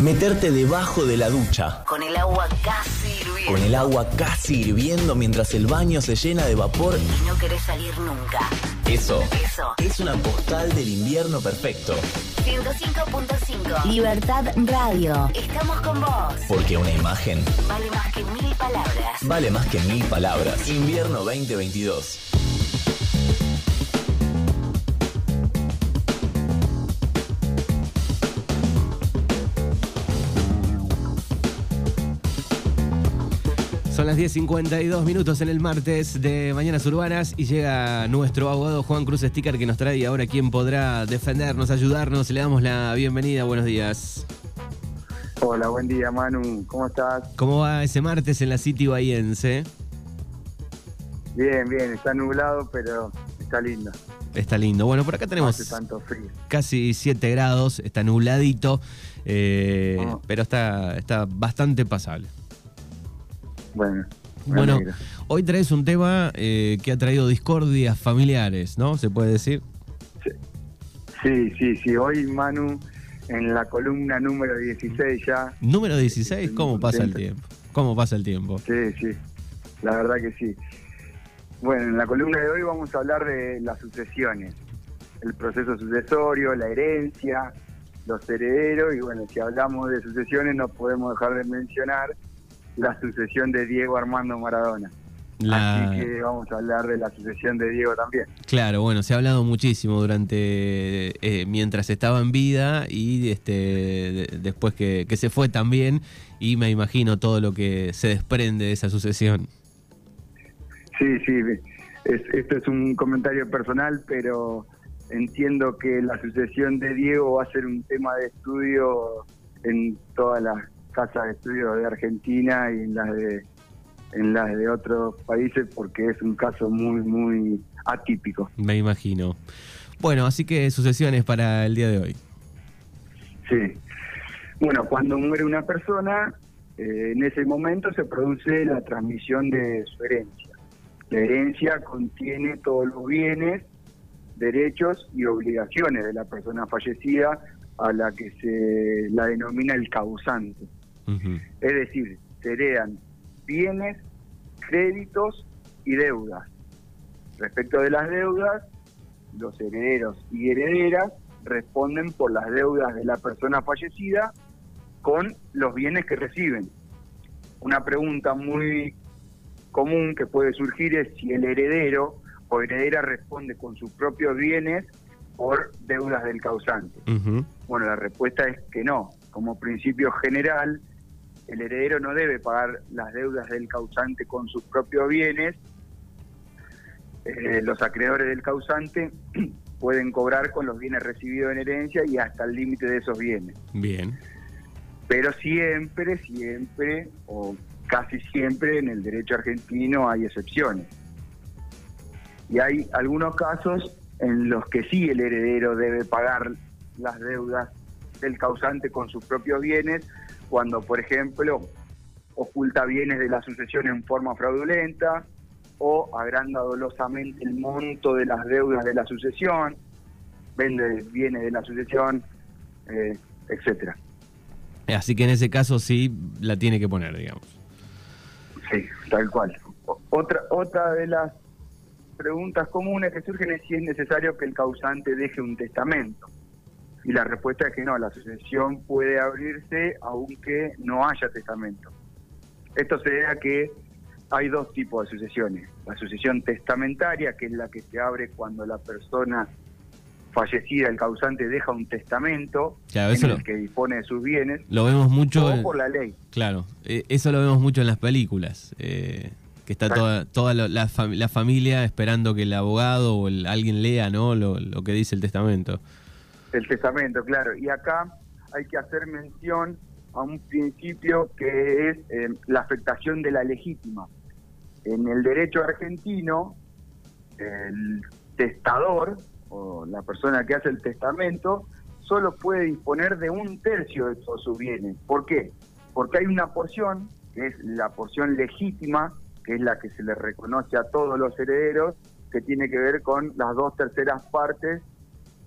Meterte debajo de la ducha. Con el agua casi hirviendo. Con el agua casi hirviendo mientras el baño se llena de vapor. Y no querés salir nunca. Eso. Eso. Es una postal del invierno perfecto. 105.5. Libertad Radio. Estamos con vos. Porque una imagen Vale más que mil palabras. vale más que mil palabras. Invierno 2022. Las 10.52 minutos en el martes de Mañanas Urbanas y llega nuestro abogado Juan Cruz Sticker que nos trae ahora quién podrá defendernos, ayudarnos. Le damos la bienvenida. Buenos días. Hola, buen día Manu, ¿cómo estás? ¿Cómo va ese martes en la City Bahiense? Bien, bien, está nublado, pero está lindo. Está lindo. Bueno, por acá tenemos hace tanto frío. casi 7 grados, está nubladito, eh, Ah. pero está, está bastante pasable. Bueno, Bueno, hoy traes un tema eh, que ha traído discordias familiares, ¿no? ¿Se puede decir? Sí, sí, sí, hoy Manu en la columna número 16 ya. Número 16, ¿cómo pasa el tiempo? ¿Cómo pasa el tiempo? Sí, sí, la verdad que sí. Bueno, en la columna de hoy vamos a hablar de las sucesiones, el proceso sucesorio, la herencia, los herederos y bueno, si hablamos de sucesiones no podemos dejar de mencionar la sucesión de Diego Armando Maradona. La- Así que vamos a hablar de la sucesión de Diego también. Claro, bueno, se ha hablado muchísimo durante eh, mientras estaba en vida y este de- después que, que se fue también y me imagino todo lo que se desprende de esa sucesión. Sí, sí, es- esto es un comentario personal, pero entiendo que la sucesión de Diego va a ser un tema de estudio en todas las casas de estudio de Argentina y en las de en las de otros países porque es un caso muy muy atípico. Me imagino. Bueno, así que sucesiones para el día de hoy. Sí. Bueno, cuando muere una persona, eh, en ese momento se produce la transmisión de su herencia. La herencia contiene todos los bienes, derechos y obligaciones de la persona fallecida a la que se la denomina el causante. Es decir, se heredan bienes, créditos y deudas. Respecto de las deudas, los herederos y herederas responden por las deudas de la persona fallecida con los bienes que reciben. Una pregunta muy común que puede surgir es si el heredero o heredera responde con sus propios bienes por deudas del causante. Bueno, la respuesta es que no. Como principio general, el heredero no debe pagar las deudas del causante con sus propios bienes. Eh, los acreedores del causante pueden cobrar con los bienes recibidos en herencia y hasta el límite de esos bienes. Bien. Pero siempre, siempre, o casi siempre en el derecho argentino hay excepciones. Y hay algunos casos en los que sí el heredero debe pagar las deudas del causante con sus propios bienes, cuando, por ejemplo, oculta bienes de la sucesión en forma fraudulenta o agranda dolosamente el monto de las deudas de la sucesión, vende bienes de la sucesión, eh, etcétera. Así que en ese caso sí la tiene que poner, digamos. Sí, tal cual. Otra, otra de las preguntas comunes que surgen es si es necesario que el causante deje un testamento. Y la respuesta es que no, la sucesión puede abrirse aunque no haya testamento. Esto se debe a que hay dos tipos de sucesiones. La sucesión testamentaria, que es la que se abre cuando la persona fallecida, el causante, deja un testamento Claro, en el lo- que dispone de sus bienes, Lo vemos mucho. o por la ley. Claro, eh, eso lo vemos mucho en las películas. eh, que está toda, toda la, fam- la familia esperando que el abogado o el- alguien lea ¿no? lo, lo que dice el testamento. El testamento, claro. Y acá hay que hacer mención a un principio que es eh, la afectación de la legítima. En el derecho argentino, el testador o la persona que hace el testamento solo puede disponer de un tercio de todos sus bienes. ¿Por qué? Porque hay una porción, que es la porción legítima, que es la que se le reconoce a todos los herederos, que tiene que ver con las dos terceras partes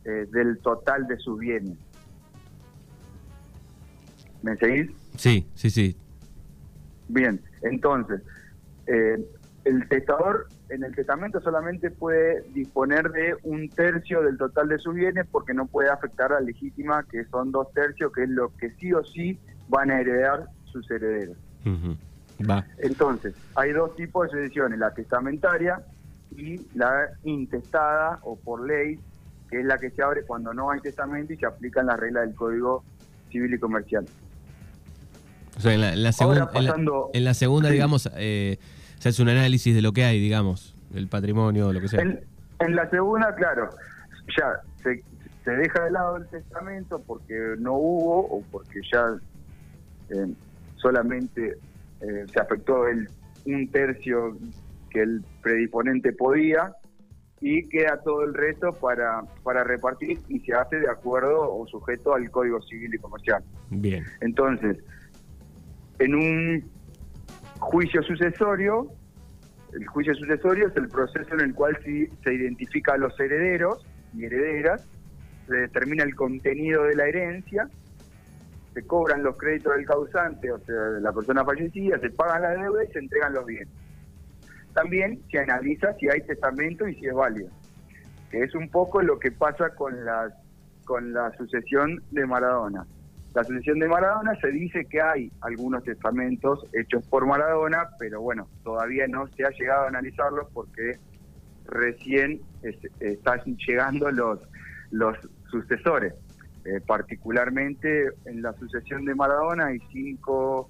eh, del total de sus bienes. ¿Me seguís? Sí, sí, sí. Bien, entonces, eh, el testador en el testamento solamente puede disponer de un tercio del total de sus bienes porque no puede afectar a la legítima, que son dos tercios, que es lo que sí o sí van a heredar sus herederos. Va. Entonces, hay dos tipos de sucesiones, la testamentaria y la intestada o por ley, que es la que se abre cuando no hay testamento y se aplican las reglas del Código Civil y Comercial. O sea, en la, en la Ahora, segun- en la- pasando- en la segunda, Sí. digamos, eh, se hace un análisis de lo que hay, digamos, del patrimonio, lo que sea. En, en la segunda, claro, ya se, se deja de lado el testamento porque no hubo o porque ya eh, solamente eh, se afectó el un tercio que el predisponente podía y queda todo el resto para, para repartir y se hace de acuerdo o sujeto al Código Civil y Comercial. Bien. Entonces, en un juicio sucesorio, el juicio sucesorio es el proceso en el cual si- se identifica a los herederos y herederas, se determina el contenido de la herencia, se cobran los créditos del causante, o sea, de la persona fallecida, se pagan la deuda y se entregan los bienes. También se analiza si hay testamento y si es válido, es un poco lo que pasa con con la sucesión de Maradona. La sucesión de Maradona se dice que hay algunos testamentos hechos por Maradona, pero bueno, todavía no se ha llegado a analizarlos porque recién es- están llegando los, los sucesores. Eh, particularmente en la sucesión de Maradona hay cinco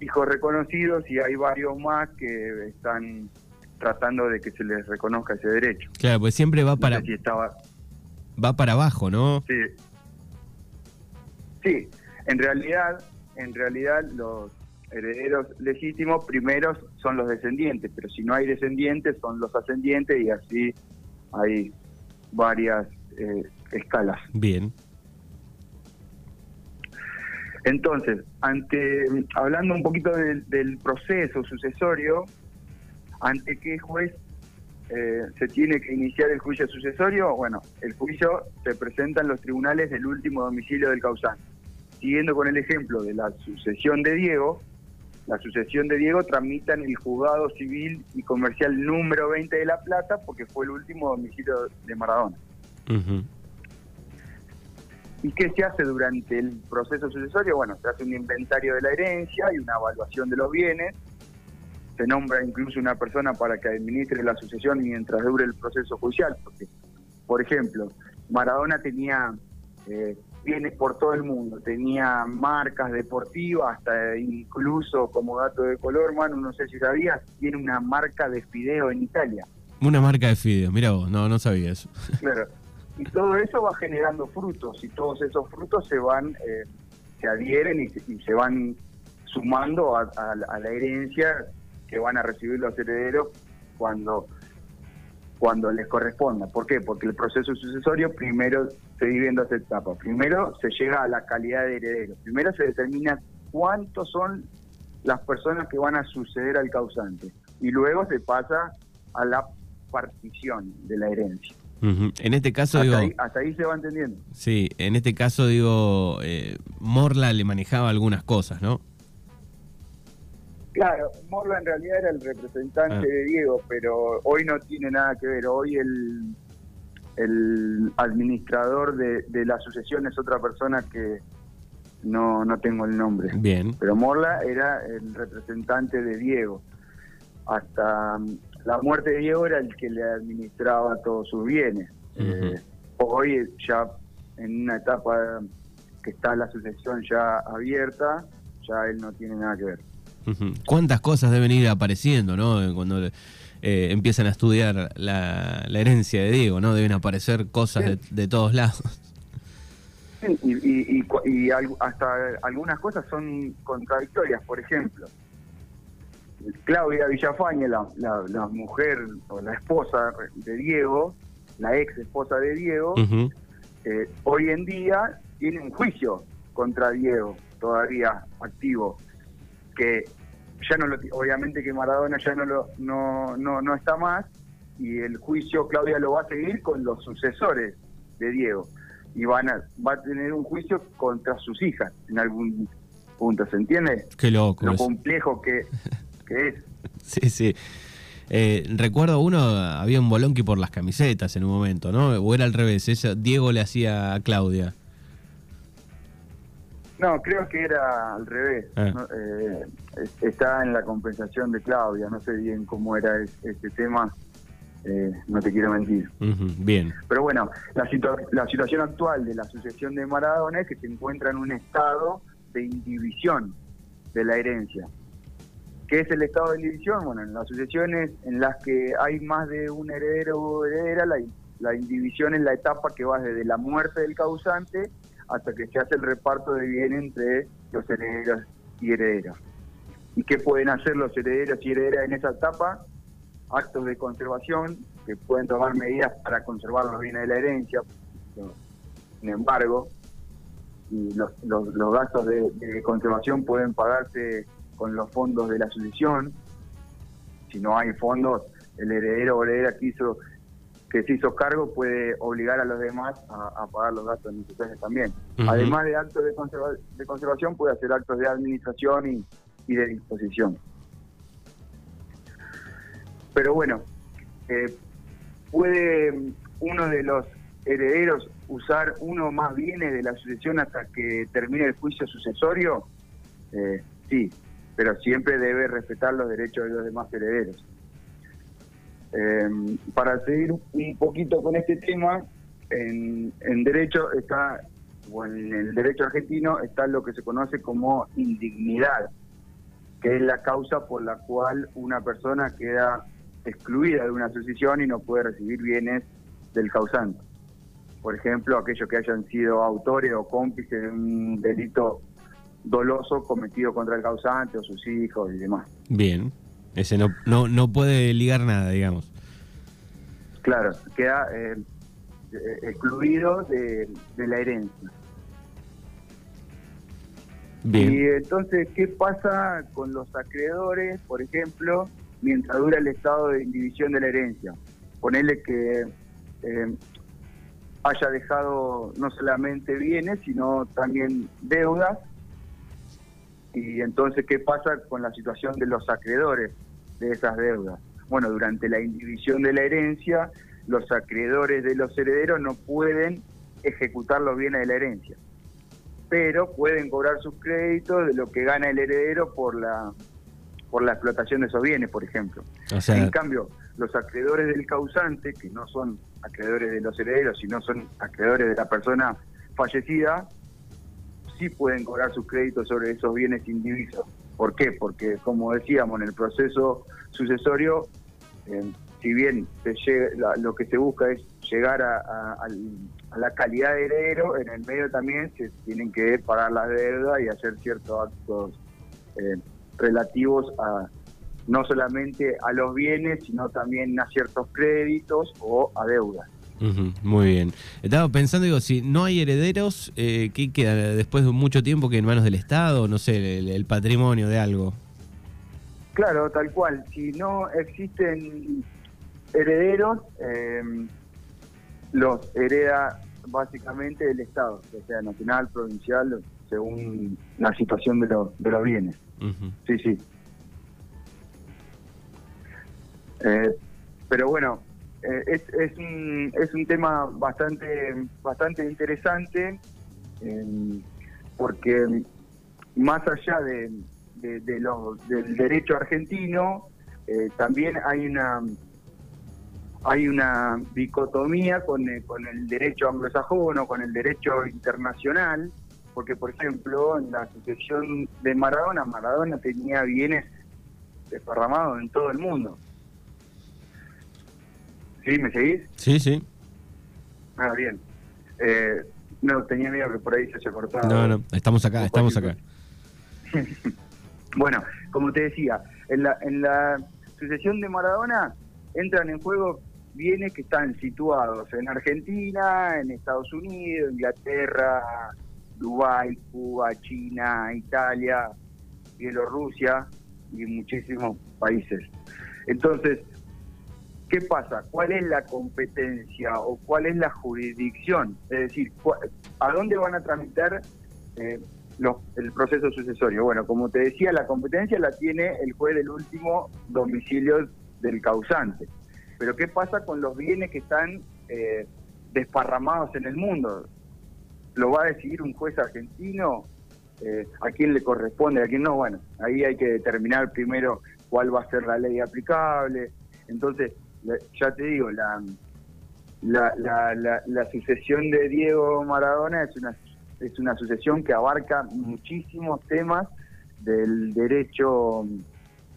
hijos reconocidos y hay varios más que están tratando de que se les reconozca ese derecho. Claro, pues siempre va No para, sé si estaba, va para abajo, ¿no? Sí. Sí, en realidad, en realidad los herederos legítimos primeros son los descendientes, pero si no hay descendientes son los ascendientes y así hay varias eh, escalas. Bien. Entonces, ante hablando un poquito del, del proceso sucesorio, ante qué juez eh, se tiene que iniciar el juicio sucesorio, bueno, el juicio se presenta en los tribunales del último domicilio del causante. Siguiendo con el ejemplo de la sucesión de Diego, la sucesión de Diego tramita en el juzgado civil y comercial número 20 de La Plata porque fue el último domicilio de Maradona. Ujú. ¿Y qué se hace durante el proceso sucesorio? Bueno, se hace un inventario de la herencia y una evaluación de los bienes. Se nombra incluso una persona para que administre la sucesión mientras dure el proceso judicial. Porque, por ejemplo, Maradona tenía eh, bienes por todo el mundo, tenía marcas deportivas, hasta incluso como dato de color, Manu, no sé si sabías, tiene una marca de fideo en Italia. Una marca de fideos, mira vos, no, no sabía eso. Claro. Y todo eso va generando frutos y todos esos frutos se van, eh, se adhieren y se, y se van sumando a, la herencia que van a recibir los herederos cuando cuando les corresponda. ¿Por qué? Porque el proceso sucesorio primero se divide en dos etapas. Primero se llega a la calidad de heredero. Primero se determina cuántos son las personas que van a suceder al causante. Y luego se pasa a la partición de la herencia. En este caso, Hasta digo, ahí, hasta ahí se va entendiendo. sí, en este caso, digo, eh, Morla le manejaba algunas cosas, ¿no? Claro, Morla en realidad era el representante Ah. de Diego, pero hoy no tiene nada que ver. Hoy el, el administrador de, de la sucesión es otra persona que no, no tengo el nombre. Bien. Pero Morla era el representante de Diego. Hasta la muerte de Diego era el que le administraba todos sus bienes. Eh, hoy ya en una etapa que está la sucesión ya abierta, ya él no tiene nada que ver. ¿Cuántas cosas deben ir apareciendo, no? Cuando eh, empiezan a estudiar la, la herencia de Diego, ¿no? Deben aparecer cosas de, de todos lados. Sí, y, y, y y al- hasta algunas cosas son contradictorias. Por ejemplo, Claudia Villafañe, la, la, la mujer o la esposa de Diego, la ex esposa de Diego, eh, hoy en día tiene un juicio contra Diego todavía activo, que ya no lo, obviamente que Maradona ya no lo no, no, no está más y el juicio Claudia lo va a seguir con los sucesores de Diego y van a va a tener un juicio contra sus hijas en algún punto, ¿se entiende? Qué loco. Lo complejo que, que es. Sí, sí. Eh, recuerdo uno, había un bolonqui por las camisetas en un momento, ¿no? O era al revés, eso, Diego le hacía a Claudia. No, creo que era al revés. Ah. ¿no? Eh, es- está en la compensación de Claudia, no sé bien cómo era es- este tema, eh, no te quiero mentir. Bien. Pero bueno, la, situa- la situación actual de la sucesión de Maradona es que se encuentra en un estado de indivisión de la herencia. ¿Qué es el estado de indivisión? Bueno, en las sucesiones en las que hay más de un heredero o heredera, la, la indivisión es la etapa que va desde la muerte del causante hasta que se hace el reparto de bien entre los herederos y herederas. ¿Y qué pueden hacer los herederos y herederas en esa etapa? Actos de conservación que pueden tomar medidas para conservar los bienes de la herencia. Sin embargo, y los, los, gastos de conservación pueden pagarse con los fondos de la sucesión. Si no hay fondos, el heredero o heredera que hizo que se hizo cargo puede obligar a los demás a, a pagar los gastos necesarios también. Ujú. Además de actos de, conserva- de conservación, puede hacer actos de administración y, y de disposición. Pero bueno, eh, puede uno de los herederos usar uno más bienes de la sucesión hasta que termine el juicio sucesorio, Eh, sí, pero siempre debe respetar los derechos de los demás herederos. Eh, para seguir un poquito con este tema, en, en derecho está, o en el derecho argentino está lo que se conoce como indignidad, que es la causa por la cual una persona queda excluida de una sucesión y no puede recibir bienes del causante. Por ejemplo, aquellos que hayan sido autores o cómplices de un delito doloso cometido contra el causante o sus hijos y demás. Bien. Ese no, no, no puede ligar nada, digamos. Claro, queda eh, eh, excluido de, de la herencia. Y Bien. entonces, ¿qué pasa con los acreedores, por ejemplo, mientras dura el estado de indivisión de la herencia? Ponerle que eh, haya dejado no solamente bienes, sino también deudas. Y entonces, ¿qué pasa con la situación de los acreedores de esas deudas? Bueno, durante la indivisión de la herencia, los acreedores de los herederos no pueden ejecutar los bienes de la herencia pero pueden cobrar sus créditos de lo que gana el heredero por la por la explotación de esos bienes, por ejemplo. O sea, en cambio, los acreedores del causante, que no son acreedores de los herederos, sino son acreedores de la persona fallecida, sí pueden cobrar sus créditos sobre esos bienes indivisos. ¿Por qué? Porque, como decíamos, en el proceso sucesorio, eh, si bien se llega- la- lo que se busca es llegar a, la calidad de heredero, en el medio también se tienen que pagar las deudas y hacer ciertos actos eh, relativos a no solamente a los bienes, sino también a ciertos créditos o a deudas. Ujú, muy bien. Estaba pensando, digo, si no hay herederos, eh, ¿qué queda después de mucho tiempo que en manos del Estado? No sé, el, el patrimonio de algo. Claro, tal cual. Si no existen herederos, eh, los hereda básicamente el Estado, ya sea nacional, provincial, según la situación de, los de los bienes. Sí, sí. Eh, pero bueno, eh, es, es, un, es un tema bastante, bastante interesante eh, porque más allá de, de- de del derecho argentino, eh, también hay una hay una dicotomía con el, con el derecho anglosajón o con el derecho internacional, porque por ejemplo en la sucesión de Maradona, Maradona tenía bienes desparramados en todo el mundo. ¿Sí? ¿Me seguís? Sí, sí. Ah, bien. Eh, no, tenía miedo que por ahí se haya cortado. No, no, estamos acá, estamos acá. Bueno, como te decía, en la, en la sucesión de Maradona entran en juego bienes que están situados en Argentina, en Estados Unidos, Inglaterra, Dubái, Cuba, China, Italia, Bielorrusia y muchísimos países. Entonces, ¿qué pasa? ¿Cuál es la competencia o cuál es la jurisdicción? Es decir, ¿cu- ¿a dónde van a tramitar eh, los- el proceso sucesorio. Bueno, como te decía, la competencia la tiene el juez del último domicilio del causante. Pero ¿qué pasa con los bienes que están eh, desparramados en el mundo? ¿Lo va a decidir un juez argentino? Eh, ¿A quién le corresponde? ¿A quién no? Bueno, ahí hay que determinar primero cuál va a ser la ley aplicable. Entonces, ya te digo, la, la, la, la, la sucesión de Diego Maradona es una, es una sucesión que abarca muchísimos temas del derecho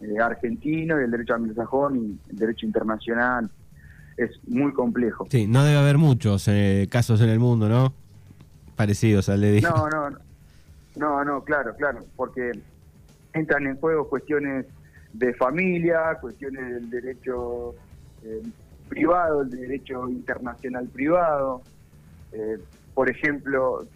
eh, argentino y el derecho anglosajón y el derecho internacional. Es muy complejo. Sí, no debe haber muchos eh, casos en el mundo, ¿no? Parecidos al de Diego. No, no, no, no, no, claro, claro, porque entran en juego cuestiones de familia, cuestiones del derecho eh, privado, el derecho internacional privado. Eh, por ejemplo,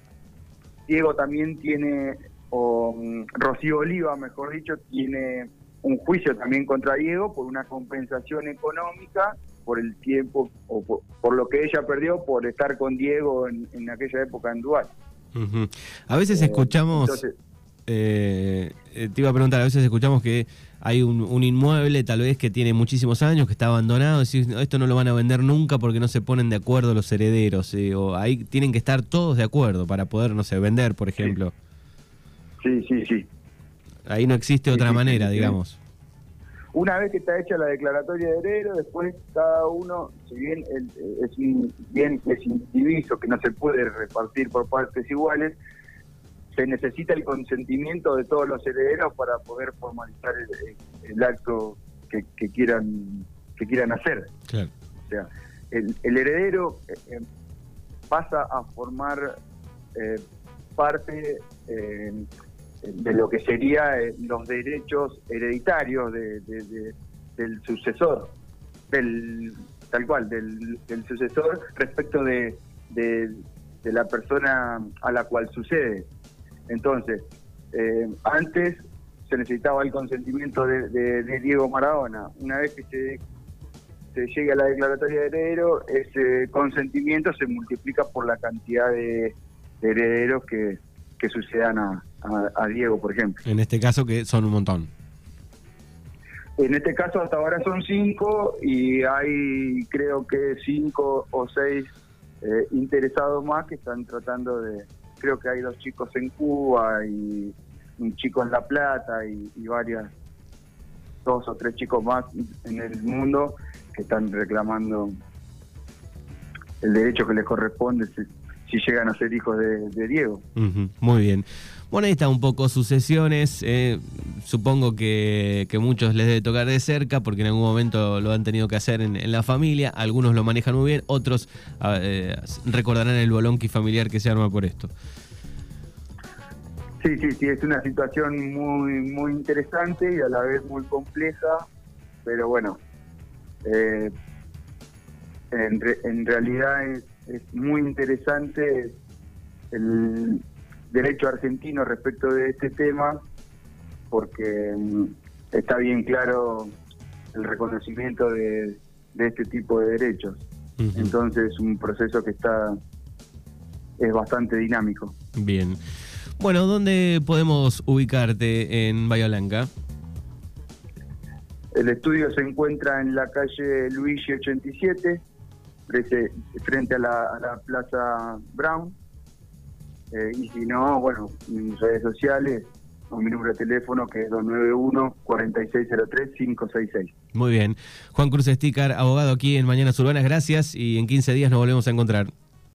Diego también tiene, o mm, Rocío Oliva, mejor dicho, tiene un juicio también contra Diego por una compensación económica por el tiempo o por, por lo que ella perdió por estar con Diego en, en aquella época en. Ujú. A veces Eh, escuchamos, entonces- eh, eh, te iba a preguntar, a veces escuchamos que hay un, un inmueble tal vez que tiene muchísimos años, que está abandonado, decís, "No, esto no lo van a vender nunca porque no se ponen de acuerdo los herederos, eh, o ahí tienen que estar todos de acuerdo para poder, no sé, vender, por ejemplo. Sí, sí, sí. Ahí no existe Sí, otra sí, manera, sí, digamos. Una vez que está hecha la declaratoria de heredero, después cada uno, si bien el- es un bien es indiviso, que no se puede repartir por partes iguales, se necesita el consentimiento de todos los herederos para poder formalizar el, el acto que, que quieran que quieran hacer. Claro. O sea, el, el heredero eh, eh, pasa a formar eh, parte eh, de lo que sería los derechos hereditarios de- de- de- del sucesor, del tal cual, del, del sucesor respecto de- de la persona a la cual sucede. Entonces, eh, antes se necesitaba el consentimiento de, de- de Diego Maradona. Una vez que se se llegue a la declaratoria de heredero, ese consentimiento se multiplica por la cantidad de, de herederos que, que sucedan a, a- a Diego, por ejemplo. En este caso que son un montón. En este caso hasta ahora son cinco y hay creo que cinco o seis eh, interesados más que están tratando de, creo que hay dos chicos en Cuba y un chico en La Plata y, y varias, dos o tres chicos más en el mundo que están reclamando el derecho que les corresponde si, llegan a ser hijos de, de Diego. Muy bien. Bueno, ahí está un poco sucesiones. eh, supongo que, que muchos les debe tocar de cerca porque en algún momento lo han tenido que hacer en, en la familia. Algunos lo manejan muy bien, otros eh, recordarán el bolonqui familiar que se arma por esto. Sí, sí, sí, es una situación muy muy interesante y a la vez muy compleja, pero bueno, eh, en, re- en realidad es, es muy interesante el derecho argentino respecto de este tema, porque mm, está bien claro el reconocimiento de, de este tipo de derechos. Ujú. Entonces es un proceso que está es bastante dinámico. Bien. Bueno, ¿dónde podemos ubicarte en Bahía Blanca? El estudio se encuentra en la calle Luigi 87, frente, frente a, la, a la Plaza Brown. Eh, y si no, bueno, mis redes sociales o mi número de teléfono que es 291-4603-566. Muy bien. Juan Cruz Estícar, abogado aquí en Mañanas Urbanas, gracias y en 15 días nos volvemos a encontrar.